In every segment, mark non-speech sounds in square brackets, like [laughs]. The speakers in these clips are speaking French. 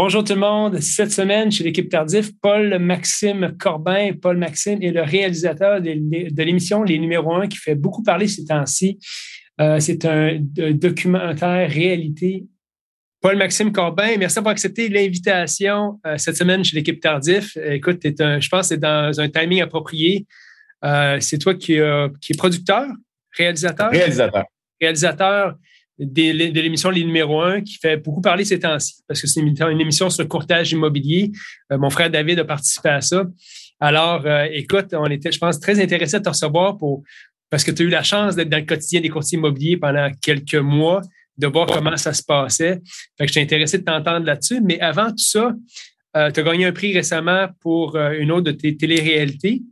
Bonjour tout le monde. Cette semaine, chez l'équipe Tardif, Paul-Maxime Corbin. Paul-Maxime est le réalisateur de l'émission Les numéros 1 qui fait beaucoup parler ces temps-ci. Euh, c'est un documentaire réalité. Paul-Maxime Corbin, merci d'avoir accepté l'invitation euh, cette semaine chez l'équipe Tardif. Écoute, je pense que c'est dans un timing approprié. Euh, c'est toi qui, qui es producteur, réalisateur? Réalisateur. Réalisateur de l'émission Les numéros 1 qui fait beaucoup parler ces temps-ci parce que c'est une, émission sur le courtage immobilier. Euh, mon frère David a participé à ça. Alors, euh, écoute, on était, je pense, très intéressés de te recevoir pour, parce que tu as eu la chance d'être dans le quotidien des courtiers immobiliers pendant quelques mois, de voir comment ça se passait. Fait que je suis intéressé de t'entendre là-dessus. Mais avant tout ça, euh, tu as gagné un prix récemment pour une autre de tes téléréalités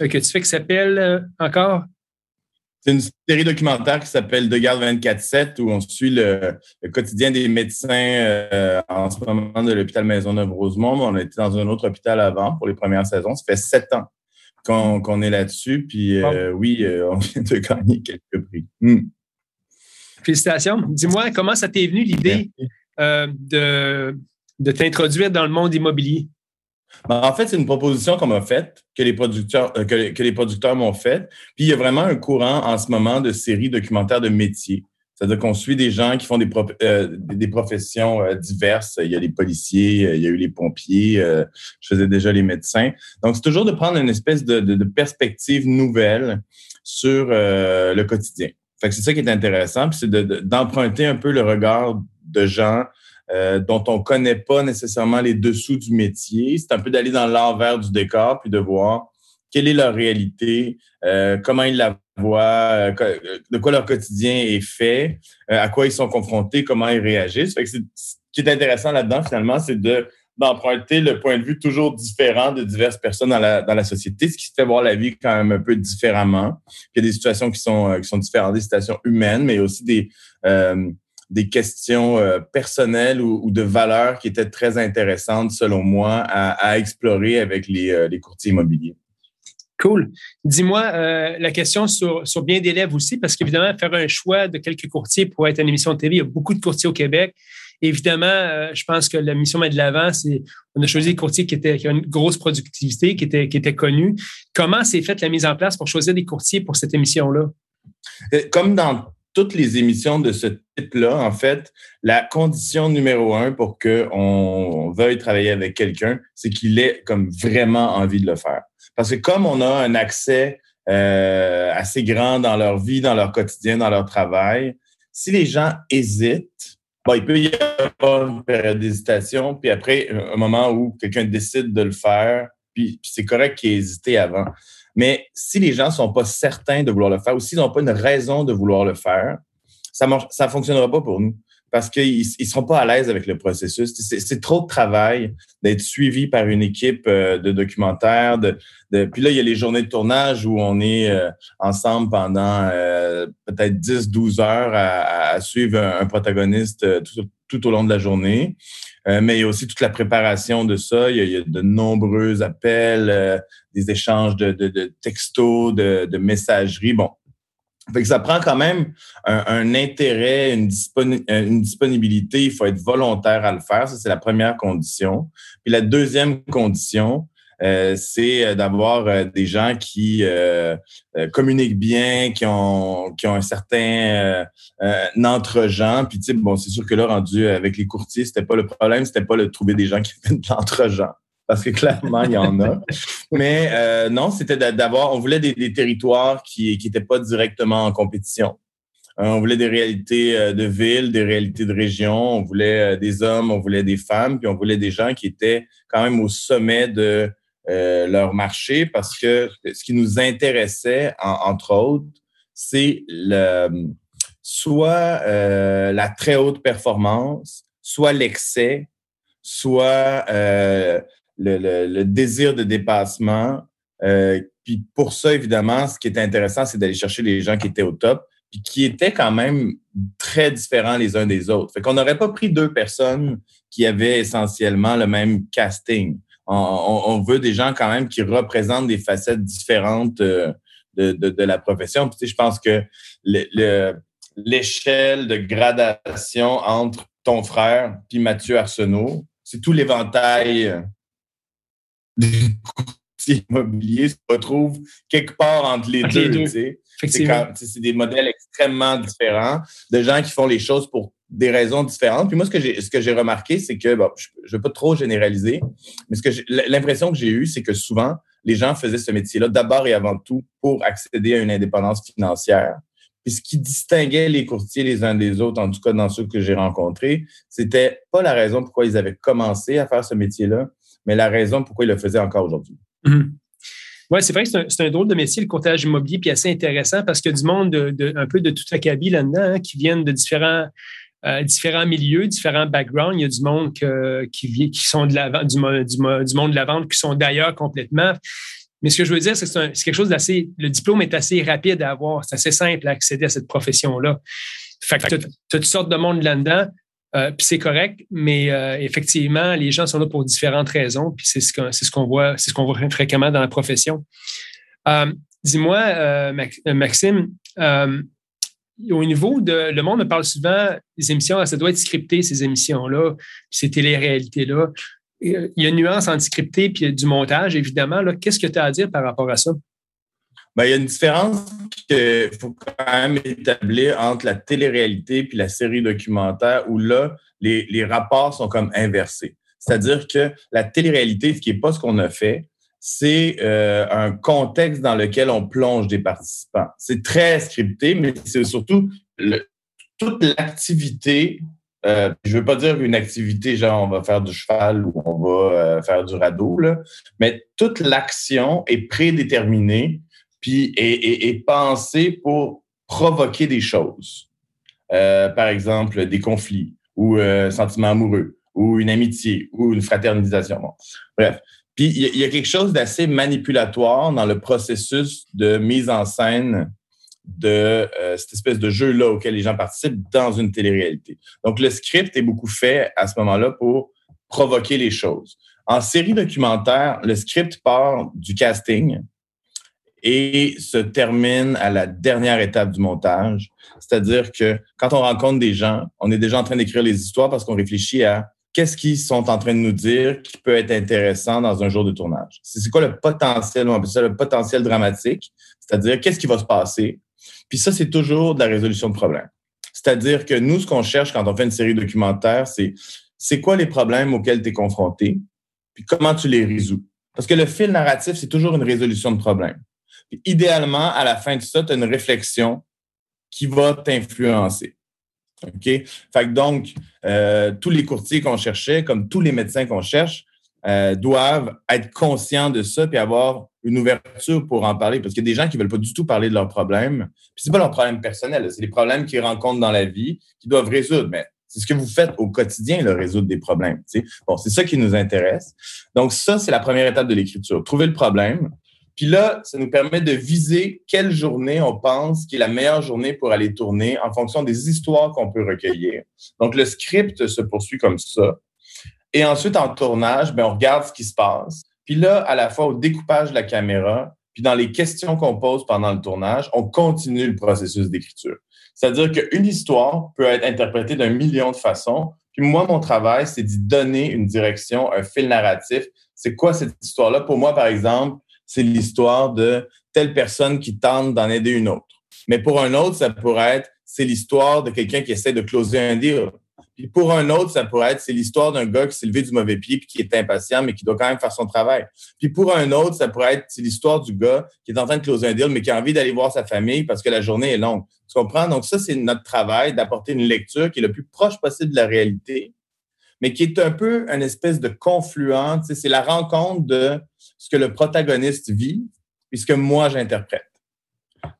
que tu fais qui s'appelle encore? C'est une série documentaire qui s'appelle De garde 24-7 où on suit le, quotidien des médecins euh, en ce moment de l'hôpital Maisonneuve-Rosemont. On a été dans un autre hôpital avant pour les premières saisons. Ça fait sept ans qu'on est là-dessus. Puis euh, oui, euh, on vient de gagner quelques prix. Hmm. Félicitations. Dis-moi, comment ça t'est venu l'idée de, de t'introduire dans le monde immobilier? En fait, c'est une proposition qu'on m'a faite, que les producteurs, euh, que, les producteurs m'ont faite. Puis il y a vraiment un courant en ce moment de séries documentaires de métiers. C'est-à-dire qu'on suit des gens qui font des, euh, professions euh, diverses. Il y a les policiers, il y a eu les pompiers, je faisais déjà les médecins. Donc, c'est toujours de prendre une espèce de, perspective nouvelle sur le quotidien. C'est ça qui est intéressant, puis c'est d'emprunter un peu le regard de gens euh, dont on connaît pas nécessairement les dessous du métier. C'est un peu d'aller dans l'envers du décor puis de voir quelle est leur réalité, euh, comment ils la voient, euh, de quoi leur quotidien est fait, à quoi ils sont confrontés, comment ils réagissent. ce qui est intéressant là-dedans, finalement, c'est de d'emprunter le point de vue toujours différent de diverses personnes dans la, dans la société, ce qui fait voir la vie quand même un peu différemment. Il y a des situations qui sont, qui sont différentes, des situations humaines, mais aussi des, des questions euh, personnelles ou, de valeurs qui étaient très intéressantes, selon moi, à, explorer avec euh, les, courtiers immobiliers. Cool. Dis-moi euh, la question sur, sur bien d'élèves aussi, parce qu'évidemment, faire un choix de quelques courtiers pour être une émission de TV, il y a beaucoup de courtiers au Québec. Évidemment, je pense que la mission met de l'avant, c'est on a choisi des courtiers qui, étaient, qui ont une grosse productivité, qui étaient, qui étaient connus. Comment s'est faite la mise en place pour choisir des courtiers pour cette émission-là? Comme dans toutes les émissions de ce type-là, en fait, la condition numéro un pour qu'on veuille travailler avec quelqu'un, c'est qu'il ait comme vraiment envie de le faire. Parce que comme on a un accès euh, assez grand dans leur vie, dans leur quotidien, dans leur travail, si les gens hésitent, bon, il peut y avoir une période d'hésitation, puis après, un moment où quelqu'un décide de le faire, puis, puis c'est correct qu'il ait hésité avant. Mais si les gens ne sont pas certains de vouloir le faire ou s'ils n'ont pas une raison de vouloir le faire, ça ne ça fonctionnera pas pour nous parce qu'ils ne seront pas à l'aise avec le processus. C'est trop de travail d'être suivi par une équipe euh, de documentaires. De, de, puis là, il y a les journées de tournage où on est euh, ensemble pendant euh, peut-être 10, 12 heures à, à suivre un, protagoniste tout, tout, au long de la journée. Mais il y a aussi toute la préparation de ça. Il y a, de nombreux appels, des échanges de, de, de textos, de, de messagerie. Bon, fait que ça prend quand même un, intérêt, une, une, disponibilité. Il faut être volontaire à le faire. Ça, c'est la première condition. Puis la deuxième condition, euh, c'est euh, d'avoir euh, des gens qui communiquent bien, qui ont, qui ont un certain entre-gens. Puis, tu sais, bon, c'est sûr que là, rendu avec les courtiers, c'était pas le problème, c'était pas de trouver des gens qui font de l'entre-gens parce que clairement, il y en a. [laughs] Mais euh, non, c'était d'avoir, on voulait des, territoires qui n'étaient pas directement en compétition. Euh, on voulait des réalités euh, de ville, des réalités de région, on voulait des hommes, on voulait des femmes, puis on voulait des gens qui étaient quand même au sommet de leur marché parce que ce qui nous intéressait, entre autres, c'est le, soit la très haute performance, soit l'excès, soit le, désir de dépassement. Euh, puis pour ça, évidemment, ce qui est intéressant, c'est d'aller chercher les gens qui étaient au top, puis qui étaient quand même très différents les uns des autres. Fait qu'on n'aurait pas pris deux personnes qui avaient essentiellement le même casting. On, veut des gens quand même qui représentent des facettes différentes euh, de, de, la profession. Puis, tu sais, je pense que l'échelle de gradation entre ton frère puis Mathieu Arsenault, c'est tout l'éventail des courtiers immobiliers se retrouve quelque part entre les deux. C'est des modèles extrêmement différents de gens qui font les choses pour des raisons différentes. Puis moi, ce que j'ai, ce que j'ai remarqué, c'est que, bon, je ne veux pas trop généraliser, mais ce que l'impression que j'ai eue, c'est que souvent, les gens faisaient ce métier-là d'abord et avant tout pour accéder à une indépendance financière. Puis ce qui distinguait les courtiers les uns des autres, en tout cas dans ceux que j'ai rencontrés, c'était pas la raison pourquoi ils avaient commencé à faire ce métier-là, mais la raison pourquoi ils le faisaient encore aujourd'hui. Mm-hmm. Oui, c'est vrai que c'est un, drôle de métier, le courtage immobilier, puis assez intéressant parce qu'il y a du monde de, un peu de tout acabit là-dedans, hein, qui viennent de différents, euh, différents milieux, différents backgrounds. Il y a du monde qui, qui sont de la, du, du, monde de la vente qui sont d'ailleurs complètement. Mais ce que je veux dire, c'est que c'est quelque chose d'assez. Le diplôme est assez rapide à avoir. C'est assez simple à accéder à cette profession-là. Fait que tu as, toutes sortes de monde là-dedans. Euh, puis c'est correct, mais euh, effectivement, les gens sont là pour différentes raisons, puis c'est ce qu'on ce qu'on voit, c'est ce qu'on voit fréquemment dans la profession. Euh, dis-moi, Maxime, au niveau de le monde me parle souvent des émissions, ça doit être scripté ces émissions-là, ces télé-réalités-là. Il y a une nuance entre scripté puis du montage, évidemment. Qu'est-ce que tu as à dire par rapport à ça? Ben, il y a une différence qu'il faut quand même établir entre la télé-réalité puis la série documentaire où là, les, les rapports sont comme inversés. C'est-à-dire que la télé-réalité, ce qui n'est pas ce qu'on a fait, c'est euh, un contexte dans lequel on plonge des participants. C'est très scripté, mais c'est surtout toute l'activité. Euh, je ne veux pas dire une activité genre on va faire du cheval ou on va euh, faire du radeau, là, mais toute l'action est prédéterminée puis est, pensé pour provoquer des choses. Par exemple, des conflits ou euh, sentiments amoureux ou une amitié ou une fraternisation. Bref. Puis il y, a quelque chose d'assez manipulatoire dans le processus de mise en scène de euh, cette espèce de jeu-là auquel les gens participent dans une télé-réalité. Donc, le script est beaucoup fait à ce moment-là pour provoquer les choses. En série documentaire, le script part du casting, et se termine à la dernière étape du montage. C'est-à-dire que quand on rencontre des gens, on est déjà en train d'écrire les histoires parce qu'on réfléchit à qu'est-ce qu'ils sont en train de nous dire qui peut être intéressant dans un jour de tournage? C'est quoi le potentiel, on appelle ça le potentiel dramatique, c'est-à-dire qu'est-ce qui va se passer? Puis ça, c'est toujours de la résolution de problèmes. C'est-à-dire que nous, ce qu'on cherche quand on fait une série documentaire, c'est c'est quoi les problèmes auxquels tu es confronté, puis comment tu les résous? Parce que le fil narratif, c'est toujours une résolution de problème idéalement, à la fin de ça, tu as une réflexion qui va t'influencer. OK? Fait que donc, euh, tous les courtiers qu'on cherchait, comme tous les médecins qu'on cherche, euh, doivent être conscients de ça et avoir une ouverture pour en parler. Parce qu'il y a des gens qui ne veulent pas du tout parler de leurs problèmes. Puis c'est pas leurs problèmes personnels, c'est des problèmes qu'ils rencontrent dans la vie, qu'ils doivent résoudre. Mais c'est ce que vous faites au quotidien, le résoudre des problèmes. Bon, c'est ça qui nous intéresse. Donc, ça, c'est la première étape de l'écriture. Trouver le problème, puis là, ça nous permet de viser quelle journée on pense qui est la meilleure journée pour aller tourner en fonction des histoires qu'on peut recueillir. Donc, le script se poursuit comme ça. Et ensuite, en tournage, ben, on regarde ce qui se passe. Puis là, à la fois au découpage de la caméra, puis dans les questions qu'on pose pendant le tournage, on continue le processus d'écriture. C'est-à-dire qu'une histoire peut être interprétée d'un million de façons. Puis moi, mon travail, c'est d'y donner une direction, un fil narratif. C'est quoi cette histoire-là? Pour moi, par exemple, c'est l'histoire de telle personne qui tente d'en aider une autre. Mais pour un autre, ça pourrait être, c'est l'histoire de quelqu'un qui essaie de closer un deal. Puis pour un autre, ça pourrait être, c'est l'histoire d'un gars qui s'est levé du mauvais pied puis qui est impatient, mais qui doit quand même faire son travail. Puis pour un autre, ça pourrait être, c'est l'histoire du gars qui est en train de closer un deal, mais qui a envie d'aller voir sa famille parce que la journée est longue. Tu comprends? Donc ça, c'est notre travail d'apporter une lecture qui est le plus proche possible de la réalité, mais qui est un peu une espèce de confluent. c'est la rencontre de ce que le protagoniste vit et ce que moi j'interprète.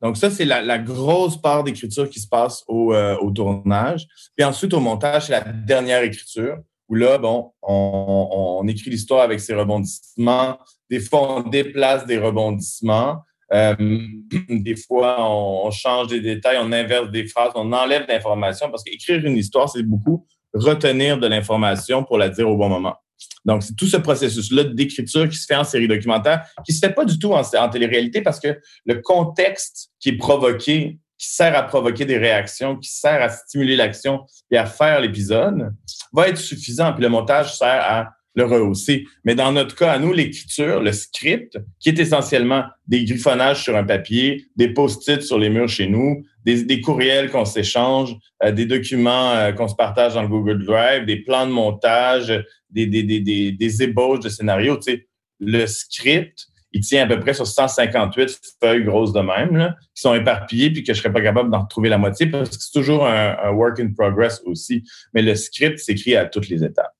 Donc ça, c'est la, grosse part d'écriture qui se passe euh, au, tournage. Puis ensuite, au montage, c'est la dernière écriture, où là, bon, on, écrit l'histoire avec ses rebondissements. Des fois, on déplace des rebondissements. Euh, [clears throat] des fois, on, change des détails, on inverse des phrases, on enlève d'informations, parce qu'écrire une histoire, c'est beaucoup retenir de l'information pour la dire au bon moment. Donc, c'est tout ce processus-là d'écriture qui se fait en série documentaire, qui se fait pas du tout en, télé-réalité parce que le contexte qui est provoqué, qui sert à provoquer des réactions, qui sert à stimuler l'action et à faire l'épisode, va être suffisant. Puis le montage sert à le rehausser. Mais dans notre cas, à nous, l'écriture, le script, qui est essentiellement des griffonnages sur un papier, des post-it sur les murs chez nous, des, courriels qu'on s'échange, euh, des documents euh, qu'on se partage dans le Google Drive, des plans de montage, des, des, des, des, ébauches de scénarios. Tu sais, le script, il tient à peu près sur 158 feuilles grosses de même, là, qui sont éparpillées puis que je serais pas capable d'en retrouver la moitié parce que c'est toujours un, un work in progress aussi. Mais le script s'écrit à toutes les étapes.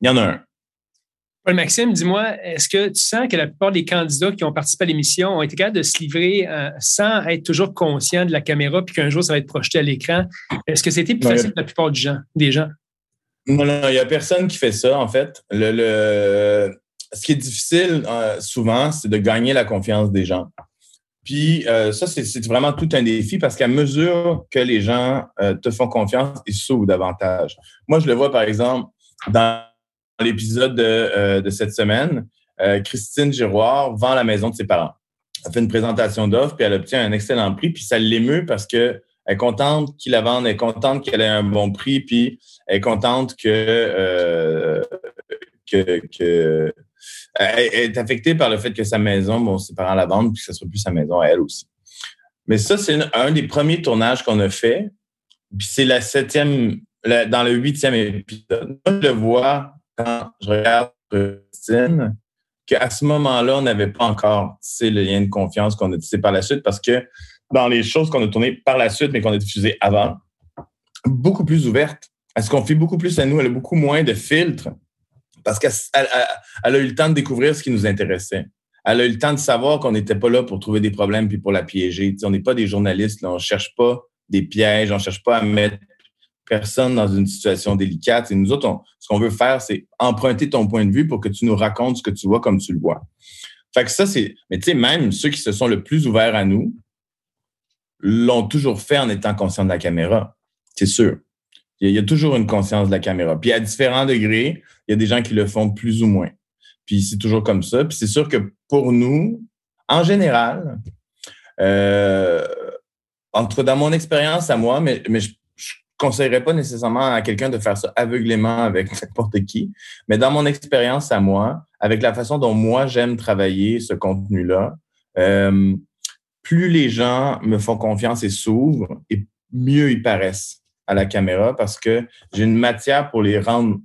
Il y en a un. Paul Maxime, dis-moi, est-ce que tu sens que la plupart des candidats qui ont participé à l'émission ont été capables de se livrer euh, sans être toujours conscients de la caméra puis qu'un jour ça va être projeté à l'écran? Est-ce que c'était plus facile pour la plupart du gens, des gens? Non, non, il n'y a personne qui fait ça, en fait. Le, Ce qui est difficile euh, souvent, c'est de gagner la confiance des gens. Puis euh, ça, c'est vraiment tout un défi parce qu'à mesure que les gens te font confiance, ils s'ouvrent davantage. Moi, je le vois, par exemple, dans l'épisode de, euh, de, cette semaine, euh, Christine Giroir vend la maison de ses parents. Elle fait une présentation d'offres, puis elle obtient un excellent prix, puis ça l'émeut parce que elle est contente qu'il la vende, elle est contente qu'elle ait un bon prix, puis elle est contente que, euh, que, elle est affectée par le fait que sa maison, bon, ses parents la vendent, puis que ce soit plus sa maison à elle aussi. Mais ça, c'est un des premiers tournages qu'on a fait. Puis c'est la septième, dans le huitième épisode. Moi, le vois quand je regarde Christine, qu'à ce moment-là, on n'avait pas encore le lien de confiance qu'on a tissé par la suite parce que dans les choses qu'on a tournées par la suite, mais qu'on a diffusées avant, beaucoup plus ouvertes. Elle se confie beaucoup plus à nous. Elle a beaucoup moins de filtres parce qu'elle a eu le temps de découvrir ce qui nous intéressait. Elle a eu le temps de savoir qu'on n'était pas là pour trouver des problèmes puis pour la piéger. on n'est pas des journalistes. On ne cherche pas des pièges. On ne cherche pas à mettre personne dans une situation délicate. Et nous autres, ce qu'on veut faire, c'est emprunter ton point de vue pour que tu nous racontes ce que tu vois comme tu le vois. Fait que ça, c'est. Mais tu sais, même ceux qui se sont le plus ouverts à nous l'ont toujours fait en étant conscients de la caméra. C'est sûr. Il y, a, toujours une conscience de la caméra. Puis à différents degrés, il y a des gens qui le font plus ou moins. Puis c'est toujours comme ça. Puis c'est sûr que pour nous, en général, euh, entre dans mon expérience à moi, mais, mais je, conseillerais pas nécessairement à quelqu'un de faire ça aveuglément avec [laughs] n'importe qui, mais dans mon expérience à moi, avec la façon dont moi j'aime travailler ce contenu-là, euh, plus les gens me font confiance et s'ouvrent, et mieux ils paraissent à la caméra parce que j'ai une matière pour les rendre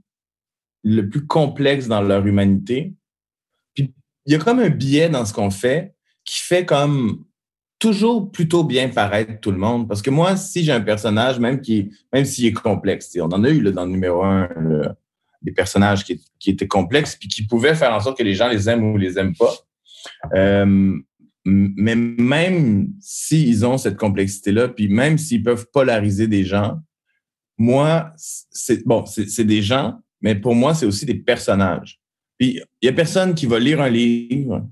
le plus complexe dans leur humanité. Puis il y a comme un biais dans ce qu'on fait qui fait comme toujours plutôt bien paraître tout le monde. Parce que moi, si j'ai un personnage, même qui, même s'il est complexe, on en a eu là, dans le numéro un des personnages qui, étaient complexes puis qui pouvaient faire en sorte que les gens les aiment ou les aiment pas. Euh, mais même s'ils ont cette complexité-là, puis même s'ils peuvent polariser des gens, moi, c'est bon, c'est des gens, mais pour moi, c'est aussi des personnages. Puis il y a personne qui va lire un livre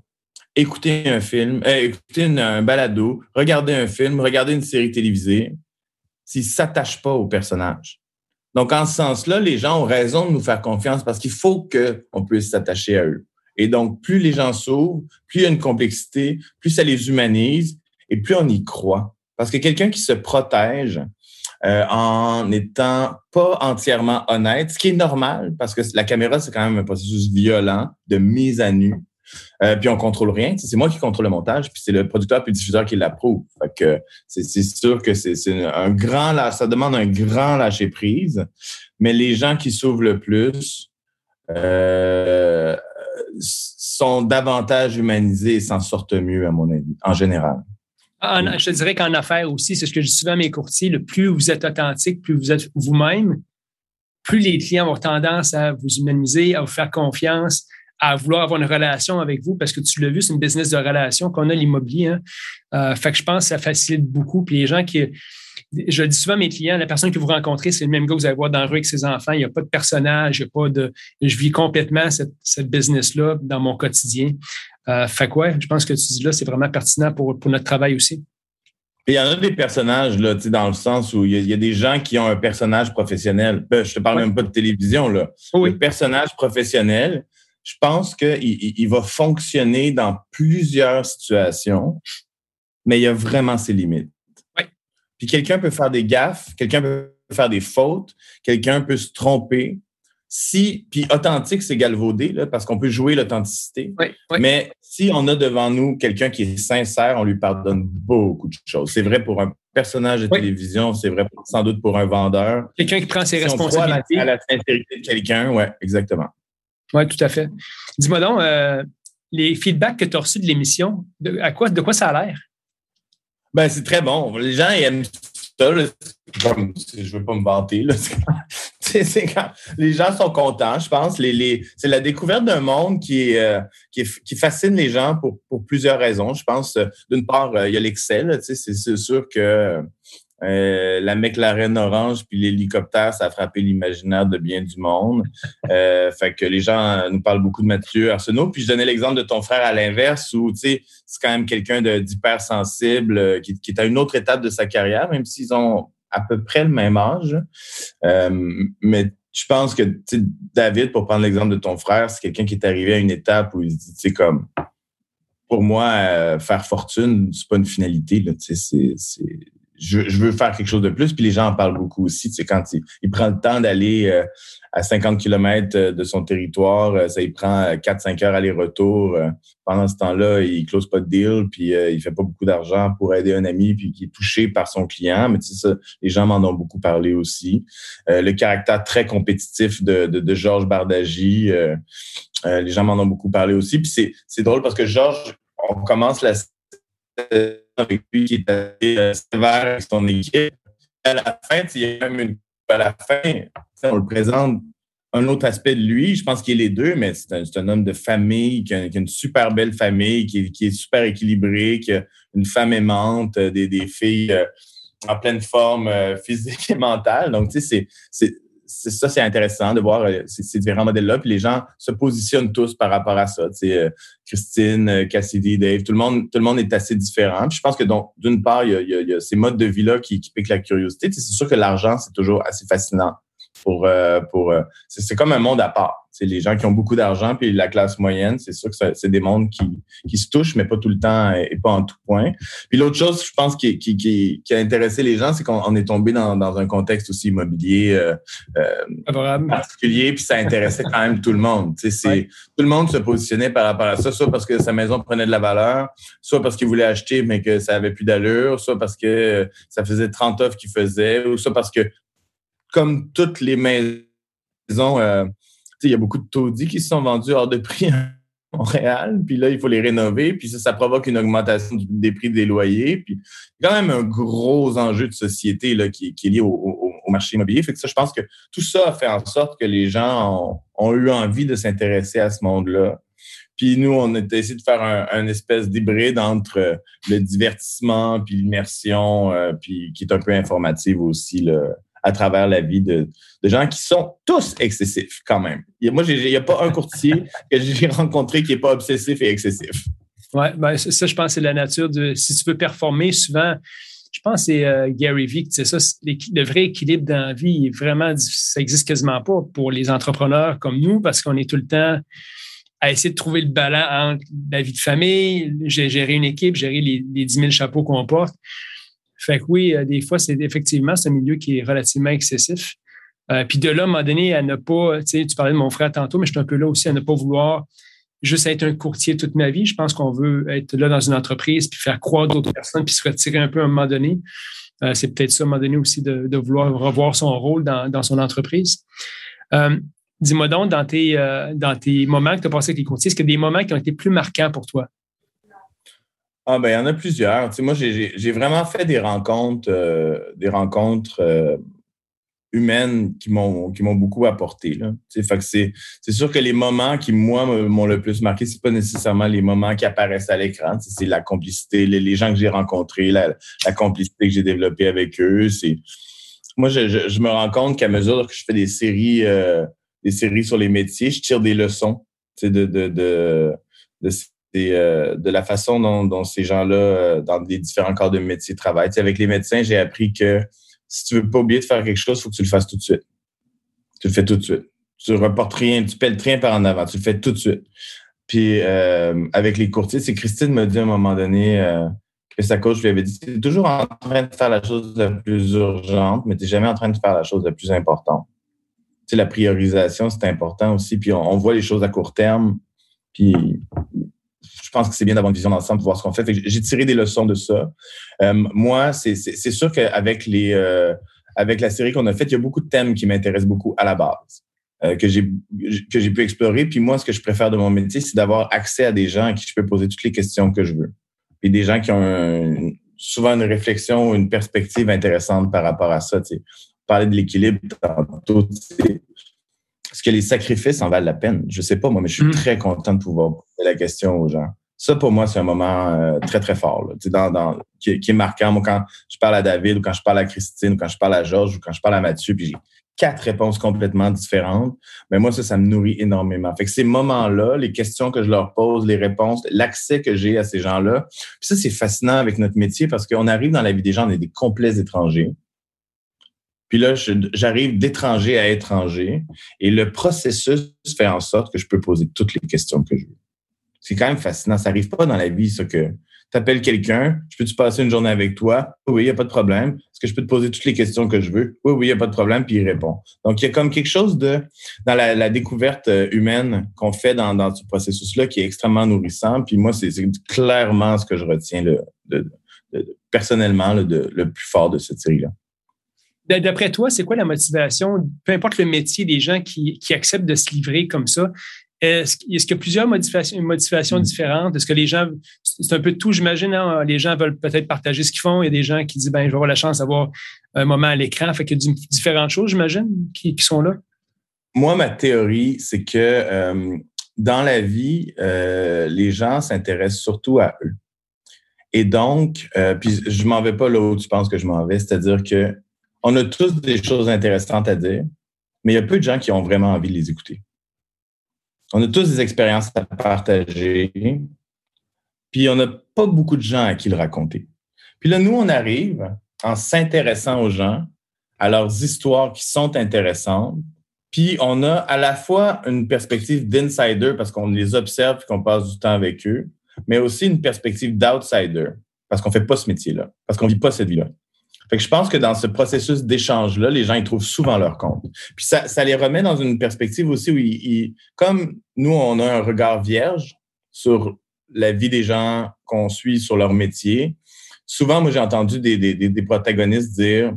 écouter un film, euh, écouter un balado, regarder un film, regarder une série télévisée, s'ils ne s'attachent pas au personnage. Donc, en ce sens-là, les gens ont raison de nous faire confiance parce qu'il faut qu'on puisse s'attacher à eux. Et donc, plus les gens s'ouvrent, plus il y a une complexité, plus ça les humanise et plus on y croit. Parce que quelqu'un qui se protège euh, en n'étant pas entièrement honnête, ce qui est normal parce que la caméra, c'est quand même un processus violent de mise à nu euh, puis on contrôle rien. C'est moi qui contrôle le montage, puis c'est le producteur puis le diffuseur qui l'approuve. C'est sûr que c'est un grand ça demande un grand lâcher prise. Mais les gens qui s'ouvrent le plus euh, sont davantage humanisés et s'en sortent mieux, à mon avis, en général. je te dirais qu'en affaires aussi, c'est ce que je dis souvent à mes courtiers, le plus vous êtes authentique, plus vous êtes vous-même, plus les clients ont tendance à vous humaniser, à vous faire confiance, à vouloir avoir une relation avec vous parce que tu l'as vu, c'est une business de relation qu'on a l'immobilier. Hein. Euh, fait que je pense que ça facilite beaucoup. Puis les gens qui, je dis souvent à mes clients, la personne que vous rencontrez, c'est le même gars que vous allez voir dans la rue avec ses enfants. Il n'y a pas de personnage, il n'y a pas de. Je vis complètement cette, cette business-là dans mon quotidien. Euh, fait quoi? je pense que tu dis là, c'est vraiment pertinent pour, pour notre travail aussi. il y en a des personnages, là, dans le sens où il y, a, des gens qui ont un personnage professionnel. Ben, je te parle même pas de télévision, là. Oui. Personnage professionnel je pense qu'il il va fonctionner dans plusieurs situations, mais il y a vraiment ses limites. Oui. Puis quelqu'un peut faire des gaffes, quelqu'un peut faire des fautes, quelqu'un peut se tromper. Si, puis authentique, c'est galvaudé, là, parce qu'on peut jouer l'authenticité. Mais si on a devant nous quelqu'un qui est sincère, on lui pardonne beaucoup de choses. C'est vrai pour un personnage de télévision, c'est vrai sans doute pour un vendeur. Quelqu'un qui prend ses responsabilités. à, la, sincérité de quelqu'un, oui, exactement. Oui, tout à fait. Dis-moi donc, euh, les feedbacks que tu as reçus de l'émission, de, à quoi, de quoi ça a l'air? Ben, c'est très bon. Les gens aiment ça. je ne veux pas me vanter. Là. [laughs] les gens sont contents, je pense. Les, c'est la découverte d'un monde qui, euh, qui, fascine les gens pour, pour plusieurs raisons. Je pense, euh, d'une part, il y a l'Excel. C'est sûr que euh, la McLaren orange puis l'hélicoptère, ça a frappé l'imaginaire de bien du monde. Euh, fait que les gens nous parlent beaucoup de Mathieu Arsenault. Puis je donnais l'exemple de ton frère à l'inverse, où tu sais, c'est quand même quelqu'un d'hyper sensible, euh, qui, est à une autre étape de sa carrière, même s'ils ont à peu près le même âge. mais je pense que David, pour prendre l'exemple de ton frère, c'est quelqu'un qui est arrivé à une étape où il se dit, tu sais, comme pour moi, faire fortune, c'est pas une finalité. Là, c'est je, veux faire quelque chose de plus. Puis les gens en parlent beaucoup aussi. C'est quand il, prend le temps d'aller euh, à 50 km euh, de son territoire, euh, ça il prend 4-5 heures aller-retour. Pendant ce temps-là, il close pas de deal, puis il fait pas beaucoup d'argent pour aider un ami, puis qui est touché par son client. Mais tu sais, ça, les gens m'en ont beaucoup parlé aussi. le caractère très compétitif de, de, de Georges Bardagy, les gens m'en ont beaucoup parlé aussi. Puis c'est drôle parce que Georges, on commence la avec lui qui est assez euh, sévère avec son équipe. À la fin, il y a même une. À la fin, on le présente un autre aspect de lui. Je pense qu'il est les deux, mais c'est un, homme de famille, qui a, une super belle famille, qui, est super équilibré, qui a une femme aimante, euh, des, des filles euh, en pleine forme physique et mentale. Donc, tu sais, c'est ça, c'est intéressant de voir euh, ces, différents modèles-là. Puis les gens se positionnent tous par rapport à ça. Sais, Christine, euh, Cassidy, Dave, tout le monde, tout le monde est assez différent. Puis je pense que d'une part, il y, a, ces modes de vie-là qui, piquent la curiosité. c'est sûr que l'argent, c'est toujours assez fascinant pour, euh, pour c'est comme un monde à part. C'est les gens qui ont beaucoup d'argent puis la classe moyenne, c'est sûr que c'est des mondes qui, qui se touchent, mais pas tout le temps et pas en tout point. Puis l'autre chose, je pense, qui, qui, qui, qui, a intéressé les gens, c'est qu'on est tombé dans, dans un contexte aussi immobilier euh, euh particulier, puis ça intéressait quand même tout le monde. Tu sais, Tout le monde se positionnait par rapport à ça, soit parce que sa maison prenait de la valeur, soit parce qu'il voulait acheter, mais que ça avait plus d'allure, soit parce que ça faisait 30 offres qu'il faisait, ou soit parce que, comme toutes les maisons... Euh, il y a beaucoup de taudis qui se sont vendus hors de prix à Montréal, puis là, il faut les rénover, puis ça, ça provoque une augmentation des prix des loyers. Puis quand même un gros enjeu de société là, qui, est lié au, marché immobilier. Fait que ça, je pense que tout ça a fait en sorte que les gens ont, eu envie de s'intéresser à ce monde-là. Puis nous, on a essayé de faire un, espèce d'hybride entre le divertissement puis l'immersion, euh, puis qui est un peu informative aussi. Là à travers la vie de, gens qui sont tous excessifs quand même. moi, il n'y a pas un courtier [laughs] que j'ai rencontré qui n'est pas obsessif et excessif. Oui, ben, ça, je pense, c'est la nature de. Si tu veux performer, souvent, je pense que c'est euh, Gary Vee qui ça. Le vrai équilibre dans la vie, vraiment, ça n'existe quasiment pas pour les entrepreneurs comme nous parce qu'on est tout le temps à essayer de trouver le balance entre la vie de famille, gérer une équipe, gérer les, les 10 000 chapeaux qu'on porte. Fait que oui, euh, des fois, c'est effectivement un milieu qui est relativement excessif. Euh, puis de là, à un moment donné, à ne pas, tu sais, tu parlais de mon frère tantôt, mais je suis un peu là aussi à ne pas vouloir juste être un courtier toute ma vie. Je pense qu'on veut être là dans une entreprise, puis faire croire d'autres personnes, puis se retirer un peu à un moment donné. Euh, c'est peut-être ça, à un moment donné aussi, de, vouloir revoir son rôle dans, son entreprise. Dis-moi donc, dans tes, dans tes moments que tu as passé avec les courtiers, est-ce qu'il y a des moments qui ont été plus marquants pour toi? Ah ben il y en a plusieurs. Tu sais, moi, j'ai vraiment fait des rencontres, euh, des rencontres euh, humaines qui m'ont beaucoup apporté. Là. Tu sais, que c'est, sûr que les moments qui, moi, m'ont le plus marqué, c'est pas nécessairement les moments qui apparaissent à l'écran. c'est la complicité, les, gens que j'ai rencontrés, la, la, complicité que j'ai développée avec eux. Moi, je, je, me rends compte qu'à mesure que je fais des séries, euh, des séries sur les métiers, je tire des leçons tu sais, de, de, de, de euh, de la façon dont, ces gens-là, euh, dans les différents corps de métier, travaillent. avec les médecins, j'ai appris que si tu veux pas oublier de faire quelque chose, il faut que tu le fasses tout de suite. Tu le fais tout de suite. Tu reportes rien, tu pelles rien par en avant, tu le fais tout de suite. Puis euh, avec les courtiers, c'est Christine m'a dit à un moment donné, que sa coach lui avait dit, tu es toujours en train de faire la chose la plus urgente, mais tu n'es jamais en train de faire la chose la plus importante. Tu sais, la priorisation, c'est important aussi. Puis on, voit les choses à court terme. Puis pense que c'est bien d'avoir une vision d'ensemble pour voir ce qu'on fait. j'ai tiré des leçons de ça. Euh, moi, c'est sûr qu'avec les euh, avec la série qu'on a faite, il y a beaucoup de thèmes qui m'intéressent beaucoup à la base. Euh, que j'ai que j'ai pu explorer. Puis moi, ce que je préfère de mon métier, c'est d'avoir accès à des gens à qui je peux poser toutes les questions que je veux. Puis des gens qui ont souvent une réflexion, une perspective intéressante par rapport à ça. Tu. Parler de l'équilibre tantôt. Est-ce que les sacrifices en valent la peine? Je sais pas, moi, mais je suis mm. très content de pouvoir poser la question aux gens. Ça, pour moi, c'est un moment euh, très, très fort, là, dans, dans, qui, est marquant. Moi, quand je parle à David ou quand je parle à Christine ou quand je parle à Georges ou quand je parle à Mathieu, puis quatre réponses complètement différentes. Mais moi, ça, ça me nourrit énormément. Fait que ces moments-là, les questions que je leur pose, les réponses, l'accès que j'ai à ces gens-là, puis ça, c'est fascinant avec notre métier parce qu'on arrive dans la vie des gens, on est des complets étrangers. Puis là, j'arrive d'étranger à étranger et le processus fait en sorte que je peux poser toutes les questions que je veux. C'est quand même fascinant. Ça n'arrive pas dans la vie, ça, que tu appelles quelqu'un, je peux-tu passer une journée avec toi? Oui, il n'y a pas de problème. Est-ce que je peux te poser toutes les questions que je veux? Oui, oui, il n'y a pas de problème, puis il répond. Donc, il y a comme quelque chose de, dans la, découverte euh, humaine qu'on fait dans, ce processus-là qui est extrêmement nourrissant. Puis moi, c'est clairement ce que je retiens le, personnellement le plus fort de cette série-là. D'après toi, c'est quoi la motivation, peu importe le métier des gens qui acceptent de se livrer comme ça? Est-ce, qu'il y a plusieurs motivations, différentes? Est-ce que les gens, c'est un peu tout, j'imagine, hein? les gens veulent peut-être partager ce qu'ils font. Il y a des gens qui disent, ben, je vais avoir la chance d'avoir un moment à l'écran. Fait qu'il y a différentes choses, j'imagine, qui, sont là. Moi, ma théorie, c'est que euh, dans la vie, euh, les gens s'intéressent surtout à eux. Et donc, euh, puis je m'en vais pas là où tu penses que je m'en vais, c'est-à-dire que on a tous des choses intéressantes à dire, mais il y a peu de gens qui ont vraiment envie de les écouter. On a tous des expériences à partager, puis on n'a pas beaucoup de gens à qui le raconter. Puis là, nous, on arrive en s'intéressant aux gens, à leurs histoires qui sont intéressantes, puis on a à la fois une perspective d'insider parce qu'on les observe et qu'on passe du temps avec eux, mais aussi une perspective d'outsider parce qu'on fait pas ce métier-là, parce qu'on vit pas cette vie-là. Fait que je pense que dans ce processus d'échange-là, les gens ils trouvent souvent leur compte. Puis ça, ça les remet dans une perspective aussi où ils, comme nous, on a un regard vierge sur la vie des gens qu'on suit sur leur métier. Souvent, moi, j'ai entendu des, des, des, protagonistes dire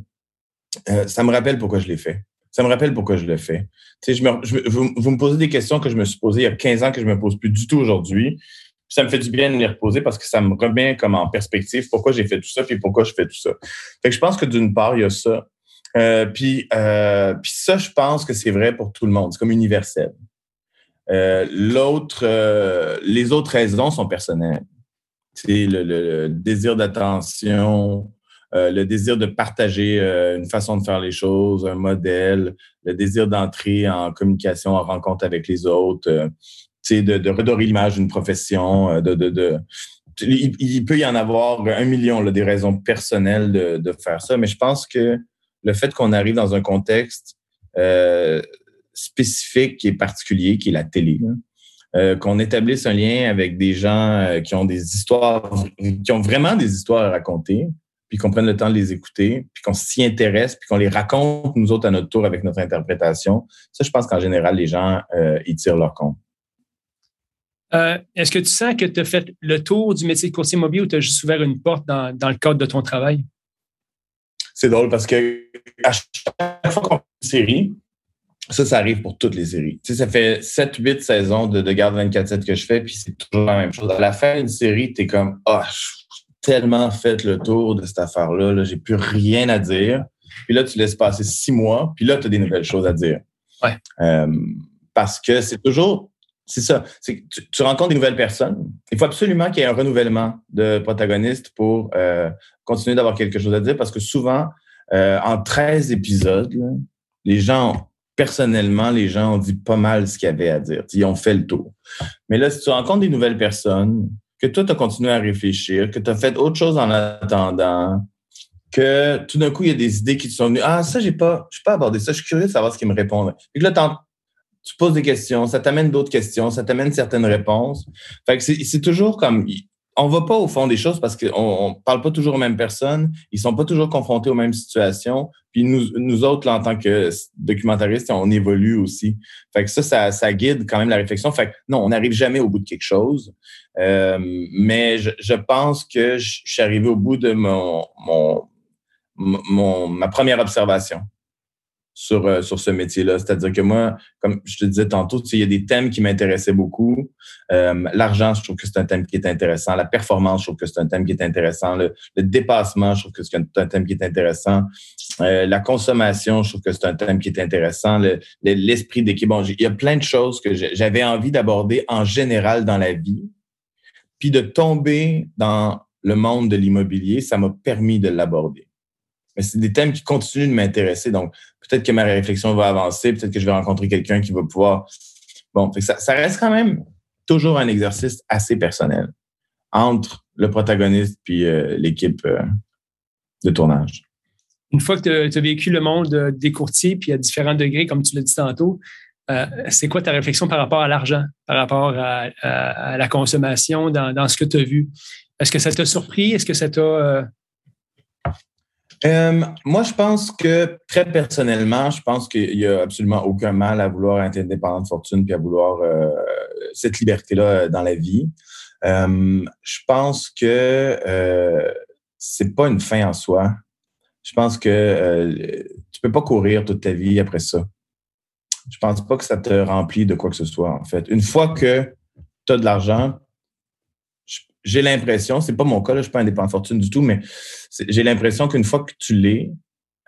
euh, Ça me rappelle pourquoi je l'ai fait. Ça me rappelle pourquoi je le fais. Vous, vous, me posez des questions que je me suis posées il y a 15 ans que je me pose plus du tout aujourd'hui ça me fait du bien de les reposer parce que ça me remet comme en perspective pourquoi j'ai fait tout ça puis pourquoi je fais tout ça. Fait que je pense que d'une part, il y a ça. Euh, puis, euh, puis ça, je pense que c'est vrai pour tout le monde. C'est comme universel. Euh, l'autre, les autres raisons sont personnelles. C'est le, désir d'attention, le désir de partager une façon de faire les choses, un modèle, le désir d'entrer en communication, en rencontre avec les autres, de, de redorer l'image d'une profession, euh, de, de, de il, peut y en avoir un million là, des raisons personnelles de, de, faire ça, mais je pense que le fait qu'on arrive dans un contexte euh, spécifique et particulier, qui est la télé, euh, qu'on établisse un lien avec des gens euh, qui ont des histoires, qui ont vraiment des histoires à raconter, puis qu'on prenne le temps de les écouter, puis qu'on s'y intéresse, puis qu'on les raconte nous autres à notre tour avec notre interprétation. Ça, je pense qu'en général, les gens, euh, ils tirent leur compte. Euh, est-ce que tu sens que tu as fait le tour du métier de courtier immobilier ou tu as juste ouvert une porte dans, le cadre de ton travail? C'est drôle parce que à chaque fois qu'on fait une série, ça, ça arrive pour toutes les séries. Tu sais, ça fait 7-8 saisons de, de Garde 24-7 que je fais, puis c'est toujours la même chose. À la fin d'une série, tu es comme Ah, oh, j'ai tellement fait le tour de cette affaire-là, -là, j'ai plus rien à dire. Puis là, tu laisses passer six mois, puis là, tu as des nouvelles choses à dire. Ouais. Euh, parce que c'est toujours c'est ça. Tu, tu, rencontres des nouvelles personnes. Il faut absolument qu'il y ait un renouvellement de protagonistes pour euh, continuer d'avoir quelque chose à dire parce que souvent, euh, en 13 épisodes, les gens, personnellement, les gens ont dit pas mal ce qu'il y avait à dire. Ils ont fait le tour. Mais là, si tu rencontres des nouvelles personnes, que toi, tu as continué à réfléchir, que tu as fait autre chose en attendant, que tout d'un coup, il y a des idées qui te sont venues. Ah, ça, j'ai pas, je pas abordé ça. Je suis curieux de savoir ce qu'ils me répondent. Et là, tu poses des questions, ça t'amène d'autres questions, ça t'amène certaines réponses. Fait que c'est toujours comme on va pas au fond des choses parce qu'on ne parle pas toujours aux mêmes personnes, ils sont pas toujours confrontés aux mêmes situations. Puis nous, nous autres, en tant que documentaristes, on évolue aussi. Fait que ça, ça, guide quand même la réflexion. Fait que non, on n'arrive jamais au bout de quelque chose. Euh, mais je, pense que je, suis arrivé au bout de mon ma première observation sur, euh, sur ce métier-là. C'est-à-dire que moi, comme je te disais tantôt, il y a des thèmes qui m'intéressaient beaucoup. Euh, L'argent, je trouve que c'est un thème qui est intéressant. La performance, je trouve que c'est un thème qui est intéressant. Le, le dépassement, je trouve que c'est un, thème qui est intéressant. Euh, la consommation, je trouve que c'est un thème qui est intéressant. L'esprit d'équipe. Bon, il y a plein de choses que j'avais envie d'aborder en général dans la vie. Puis de tomber dans le monde de l'immobilier, ça m'a permis de l'aborder mais c'est des thèmes qui continuent de m'intéresser. Donc, peut-être que ma réflexion va avancer, peut-être que je vais rencontrer quelqu'un qui va pouvoir. Bon, ça, reste quand même toujours un exercice assez personnel entre le protagoniste puis euh, l'équipe euh, de tournage. Une fois que tu as, vécu le monde des courtiers, puis à différents degrés, comme tu l'as dit tantôt, euh, c'est quoi ta réflexion par rapport à l'argent, par rapport à, la consommation dans, ce que tu as vu? Est-ce que ça t'a surpris? Est-ce que ça t'a euh, moi, je pense que très personnellement, je pense qu'il n'y a absolument aucun mal à vouloir être indépendant de fortune puis à vouloir euh, cette liberté-là dans la vie. Euh, je pense que euh, c'est pas une fin en soi. Je pense que euh, tu peux pas courir toute ta vie après ça. Je pense pas que ça te remplit de quoi que ce soit, en fait. Une fois que tu as de l'argent, j'ai l'impression, c'est pas mon cas, là, je suis pas indépendant de fortune du tout, mais j'ai l'impression qu'une fois que tu l'es,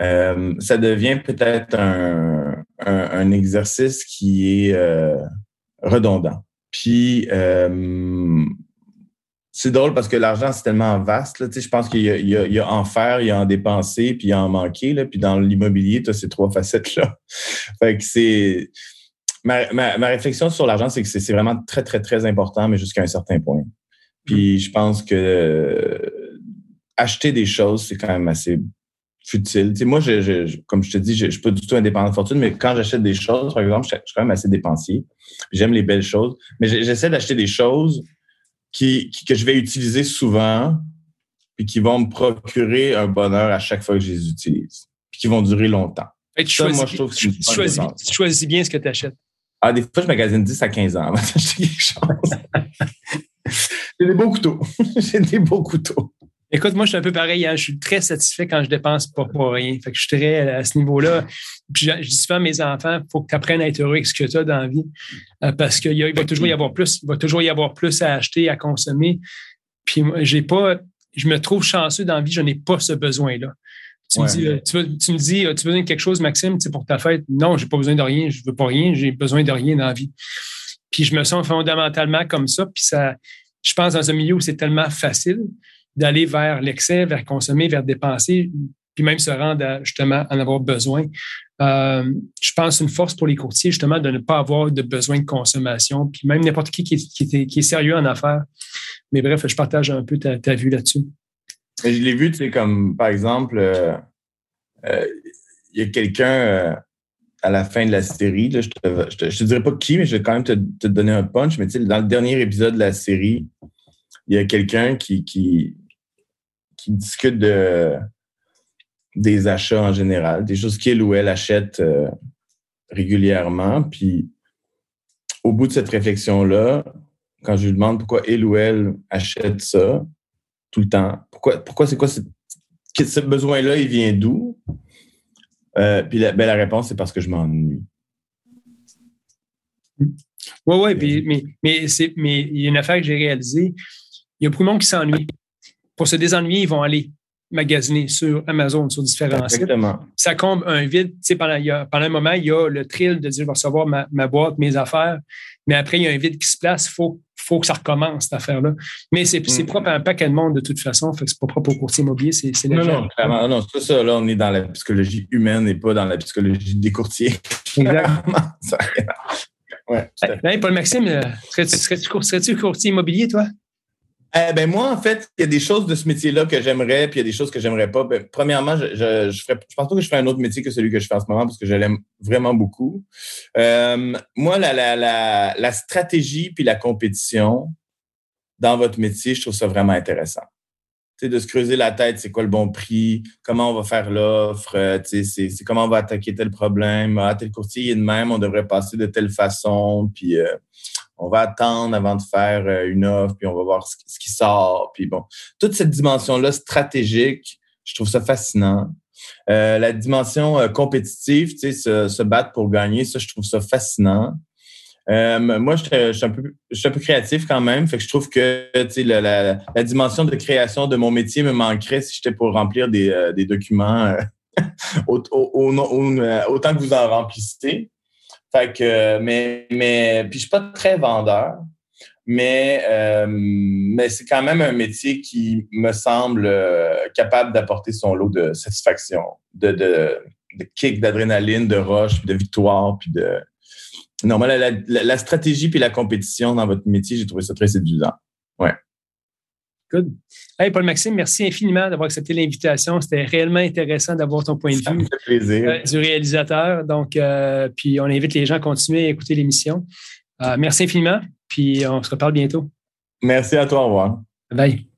euh, ça devient peut-être un, un, exercice qui est euh, redondant. Puis euh, c'est drôle parce que l'argent, c'est tellement vaste. Là, je pense qu'il y, y, y, a en faire, il y a en dépenser, puis il y a en manquer. Là, puis dans l'immobilier, tu as ces trois facettes-là. [laughs] fait que c'est. Ma, ma, réflexion sur l'argent, c'est que c'est vraiment très, très, très important, mais jusqu'à un certain point. Puis je pense que euh, acheter des choses, c'est quand même assez futile. Tu sais, moi, je, comme je te dis, je, je suis pas du tout indépendant de fortune, mais quand j'achète des choses, par exemple, je, suis quand même assez dépensier. J'aime les belles choses, mais j'essaie d'acheter des choses qui, que je vais utiliser souvent, puis qui vont me procurer un bonheur à chaque fois que je les utilise, puis qui vont durer longtemps. tu, choisis, moi, je trouve que tu, choisis, tu choisis bien ce que tu achètes. Ah, des fois, je magasine 10 à 15 ans avant d'acheter quelque chose. [laughs] J'ai des beaux couteaux. [laughs] J'ai des beaux couteaux. Écoute, moi, je suis un peu pareil. Hein. Je suis très satisfait quand je dépense pas pour rien. Fait que je suis très à ce niveau-là. Puis je, dis souvent à mes enfants, il faut que tu apprennes à être heureux avec ce que tu as dans la vie. Euh, parce qu'il va toujours y avoir plus. Il va toujours y avoir plus à acheter, à consommer. Puis j'ai pas. Je me trouve chanceux dans la vie, je n'ai pas ce besoin-là. Tu, me dis, euh, tu, me dis, euh, tu as besoin de quelque chose, Maxime, pour ta fête? Non, j'ai pas besoin de rien. Je veux pas rien. J'ai besoin de rien dans la vie. Puis je me sens fondamentalement comme ça. Puis ça, je pense dans un milieu où c'est tellement facile d'aller vers l'excès, vers consommer, vers dépenser, puis même se rendre à justement en avoir besoin. Euh, je pense une force pour les courtiers, justement, de ne pas avoir de besoin de consommation, puis même n'importe qui qui est, sérieux en affaires. Mais bref, je partage un peu ta, ta vue là-dessus. Je l'ai vu, tu sais, comme par exemple, euh, euh, il y a quelqu'un à la fin de la série, je te, te, dirais pas qui, mais je vais quand même te, donner un punch. Mais dans le dernier épisode de la série, il y a quelqu'un qui, discute de, des achats en général, des choses qu'il ou elle achète euh, régulièrement. Puis au bout de cette réflexion-là, quand je lui demande pourquoi il ou elle achète ça tout le temps, pourquoi, pourquoi c'est quoi ce besoin-là, il vient d'où? Euh, puis la, ben, la réponse, c'est parce que je m'ennuie. Oui, oui, mais, mais, mais il y a une affaire que j'ai réalisée. Il y a beaucoup de monde qui s'ennuie. Pour se désennuyer, ils vont aller magasiner sur Amazon, sur différents Exactement. sites. Ça comble un vide. Tu sais, pendant, il y a, pendant un moment, il y a le thrill de dire je vais recevoir ma, ma, boîte, mes affaires. Mais après, il y a un vide qui se place. Il faut, faut que ça recommence, cette affaire-là. Mais c'est mm. propre à un paquet de monde de toute façon. Fait que c'est pas propre au courtier immobilier. C'est Non, non, clairement. Non, c'est ça. Là, on est dans la psychologie humaine et pas dans la psychologie des courtiers. Exactement. [laughs] ouais, hey, Paul Maxime, euh, serais-tu serais courtier immobilier, toi? Eh ben moi, en fait, il y a des choses de ce métier-là que j'aimerais, puis il y a des choses que j'aimerais pas. Ben, premièrement, je, je, je, ferais, je pense pas que je ferais un autre métier que celui que je fais en ce moment parce que je l'aime vraiment beaucoup. Euh, moi, la, la, la, la, stratégie puis la compétition, dans votre métier, je trouve ça vraiment intéressant. sais, de se creuser la tête, c'est quoi le bon prix, comment on va faire l'offre, euh, c'est comment on va attaquer tel problème, ah, tel courtier est de même, on devrait passer de telle façon, puis euh, on va attendre avant de faire euh, une offre, puis on va voir ce, qui sort, puis bon, toute cette dimension-là stratégique, je trouve ça fascinant. la dimension compétitive, tu sais, se, battre pour gagner, ça, je trouve ça fascinant. Euh, moi, je suis, un peu, créatif quand même. Fait que je trouve que la, dimension de création de mon métier me manquerait si j'étais pour remplir des, euh, documents [laughs] euh, autant que vous en remplissez. Fait que, mais, mais, puis je suis pas très vendeur, mais, mais c'est quand même un métier qui me semble capable d'apporter son lot de satisfaction, de, de, de kick, d'adrénaline, de rush, de victoire, puis de, non, la, stratégie puis la compétition dans votre métier, j'ai trouvé ça très séduisant. Ouais. Good. Hey, Paul-Maxime, merci infiniment d'avoir accepté l'invitation. C'était réellement intéressant d'avoir ton point de vue plaisir. Euh, du réalisateur. Donc, euh, puis on invite les gens à continuer à écouter l'émission. Euh, merci infiniment, puis on se reparle bientôt. Merci à toi, au revoir. Bye.